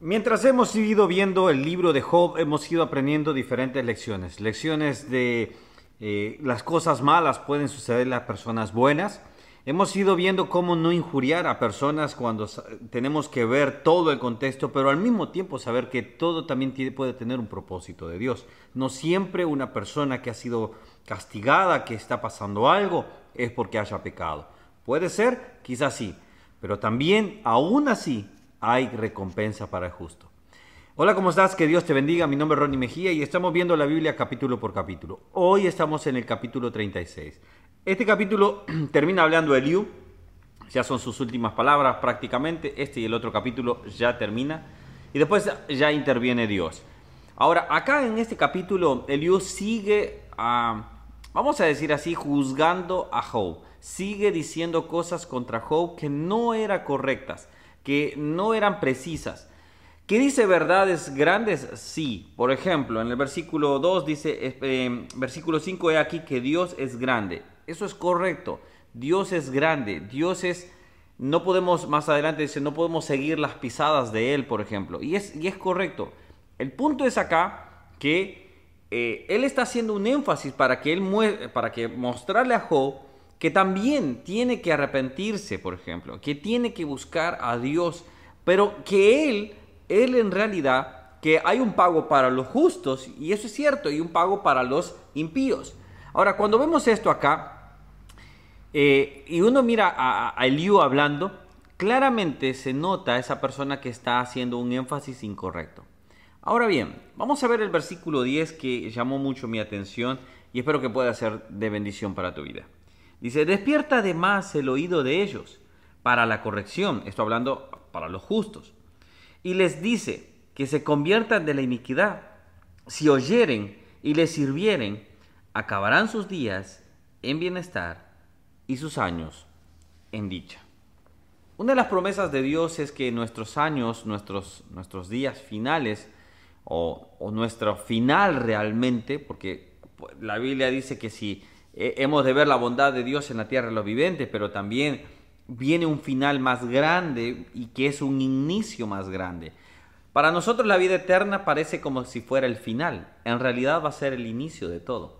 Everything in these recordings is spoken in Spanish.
Mientras hemos ido viendo el libro de Job, hemos ido aprendiendo diferentes lecciones. Lecciones de eh, las cosas malas pueden suceder a las personas buenas. Hemos ido viendo cómo no injuriar a personas cuando tenemos que ver todo el contexto, pero al mismo tiempo saber que todo también puede tener un propósito de Dios. No siempre una persona que ha sido castigada, que está pasando algo, es porque haya pecado. Puede ser, quizás sí, pero también, aún así, hay recompensa para el justo. Hola, ¿cómo estás? Que Dios te bendiga. Mi nombre es Ronnie Mejía y estamos viendo la Biblia capítulo por capítulo. Hoy estamos en el capítulo 36. Este capítulo termina hablando de Eliú, ya son sus últimas palabras prácticamente. Este y el otro capítulo ya termina y después ya interviene Dios. Ahora, acá en este capítulo, Eliú sigue, vamos a decir así, juzgando a Job. Sigue diciendo cosas contra Job que no eran correctas que no eran precisas. ¿Qué dice verdades grandes? Sí. Por ejemplo, en el versículo 2 dice, eh, versículo 5, he aquí que Dios es grande. Eso es correcto. Dios es grande. Dios es, no podemos, más adelante dice, no podemos seguir las pisadas de Él, por ejemplo. Y es, y es correcto. El punto es acá que eh, Él está haciendo un énfasis para que, él para que mostrarle a Job que también tiene que arrepentirse, por ejemplo, que tiene que buscar a Dios, pero que Él, Él en realidad, que hay un pago para los justos, y eso es cierto, y un pago para los impíos. Ahora, cuando vemos esto acá, eh, y uno mira a, a Eliú hablando, claramente se nota esa persona que está haciendo un énfasis incorrecto. Ahora bien, vamos a ver el versículo 10 que llamó mucho mi atención y espero que pueda ser de bendición para tu vida. Dice, despierta además el oído de ellos para la corrección, esto hablando para los justos, y les dice que se conviertan de la iniquidad. Si oyeren y les sirvieren, acabarán sus días en bienestar y sus años en dicha. Una de las promesas de Dios es que nuestros años, nuestros, nuestros días finales, o, o nuestro final realmente, porque la Biblia dice que si hemos de ver la bondad de Dios en la tierra de los vivientes, pero también viene un final más grande y que es un inicio más grande. Para nosotros la vida eterna parece como si fuera el final, en realidad va a ser el inicio de todo.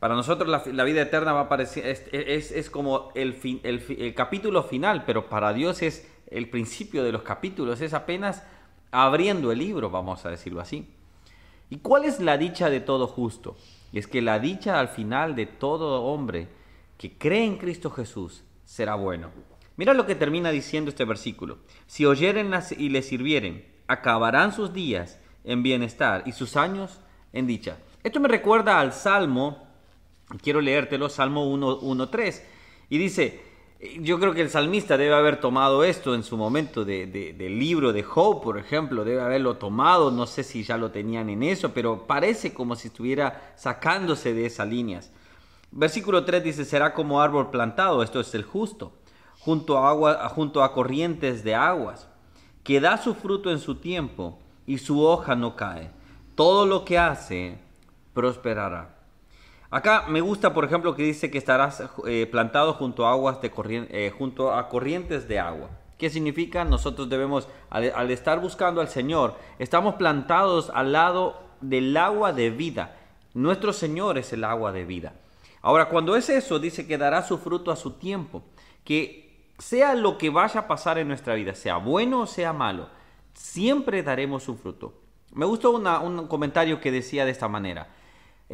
Para nosotros la, vida eterna va a parecer, es, como el, el capítulo final, pero para Dios es el principio de los capítulos, es apenas abriendo el libro, vamos a decirlo así. ¿Y cuál es la dicha de todo justo? Y es que la dicha al final de todo hombre que cree en Cristo Jesús será bueno. Mira lo que termina diciendo este versículo. Si oyeren y le sirvieren, acabarán sus días en bienestar y sus años en dicha. Esto me recuerda al Salmo, quiero leértelo, Salmo 1.3, y dice, yo creo que el salmista debe haber tomado esto en su momento del libro de Job, por ejemplo, debe haberlo tomado, no sé si ya lo tenían en eso, pero parece como si estuviera sacándose de esas líneas. Versículo 3 dice, será como árbol plantado, esto es el justo, junto a, agua, junto a corrientes de aguas, que da su fruto en su tiempo y su hoja no cae. Todo lo que hace prosperará. Acá me gusta, por ejemplo, que dice que estarás eh, plantado junto a aguas de eh, junto a corrientes de agua. ¿Qué significa? Nosotros debemos, al, estar buscando al Señor, estamos plantados al lado del agua de vida. Nuestro Señor es el agua de vida. Ahora, cuando es eso, dice que dará su fruto a su tiempo. Que sea lo que vaya a pasar en nuestra vida, sea bueno o sea malo, siempre daremos su fruto. Me gustó un comentario que decía de esta manera.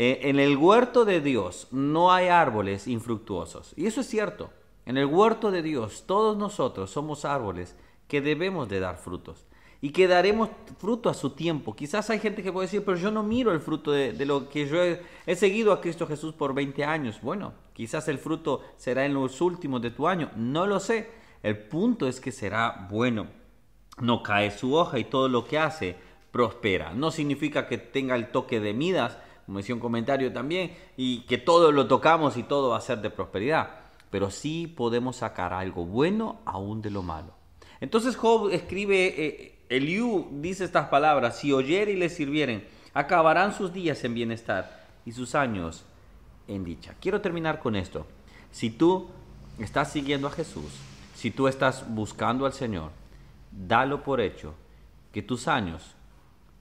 Eh, en el huerto de Dios no hay árboles infructuosos. Y eso es cierto. En el huerto de Dios todos nosotros somos árboles que debemos de dar frutos. Y que daremos fruto a su tiempo. Quizás hay gente que puede decir, pero yo no miro el fruto de, lo que yo he, he, seguido a Cristo Jesús por 20 años. Bueno, quizás el fruto será en los últimos de tu año. No lo sé. El punto es que será bueno. No cae su hoja y todo lo que hace prospera. No significa que tenga el toque de Midas, como decía un comentario también, y que todo lo tocamos y todo va a ser de prosperidad. Pero sí podemos sacar algo bueno aún de lo malo. Entonces Job escribe, eh, Eliú dice estas palabras, si oyere y le sirvieren, acabarán sus días en bienestar y sus años en dicha. Quiero terminar con esto. Si tú estás siguiendo a Jesús, si tú estás buscando al Señor, dalo por hecho que tus años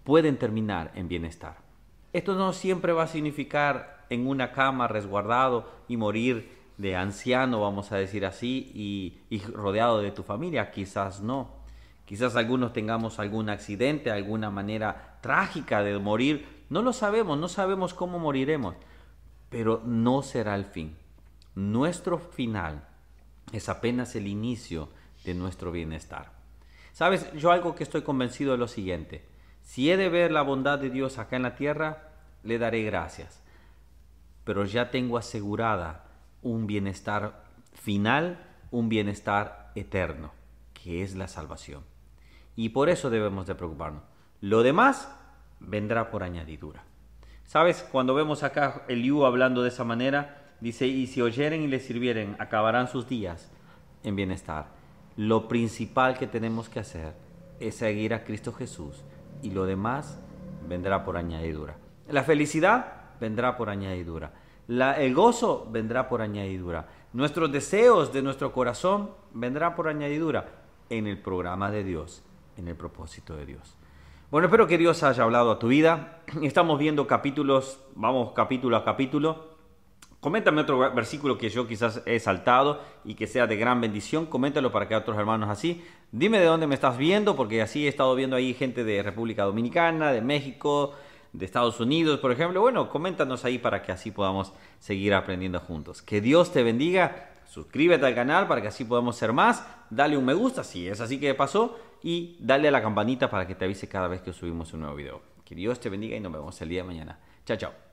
pueden terminar en bienestar. Esto no siempre va a significar en una cama resguardado y morir de anciano, vamos a decir así, y, rodeado de tu familia. Quizás no. Quizás algunos tengamos algún accidente, alguna manera trágica de morir. No lo sabemos, no sabemos cómo moriremos, pero no será el fin. Nuestro final es apenas el inicio de nuestro bienestar. Sabes, yo algo que estoy convencido de lo siguiente. Si he de ver la bondad de Dios acá en la tierra, le daré gracias. Pero ya tengo asegurada un bienestar final, un bienestar eterno, que es la salvación. Y por eso debemos de preocuparnos. Lo demás vendrá por añadidura. ¿Sabes? Cuando vemos acá el Yu hablando de esa manera, dice, y si oyeren y le sirvieren, acabarán sus días en bienestar. Lo principal que tenemos que hacer es seguir a Cristo Jesús y lo demás vendrá por añadidura. La felicidad vendrá por añadidura. el gozo vendrá por añadidura. Nuestros deseos de nuestro corazón vendrán por añadidura en el programa de Dios, en el propósito de Dios. Bueno, espero que Dios haya hablado a tu vida. Estamos viendo capítulos, vamos capítulo a capítulo. Coméntame otro versículo que yo quizás he saltado y que sea de gran bendición. Coméntalo para que otros hermanos así. Dime de dónde me estás viendo, porque así he estado viendo ahí gente de República Dominicana, de México, de Estados Unidos, por ejemplo. Bueno, coméntanos ahí para que así podamos seguir aprendiendo juntos. Que Dios te bendiga. Suscríbete al canal para que así podamos ser más. Dale un me gusta si es así que pasó. Y dale a la campanita para que te avise cada vez que subimos un nuevo video. Que Dios te bendiga y nos vemos el día de mañana. Chao, chao.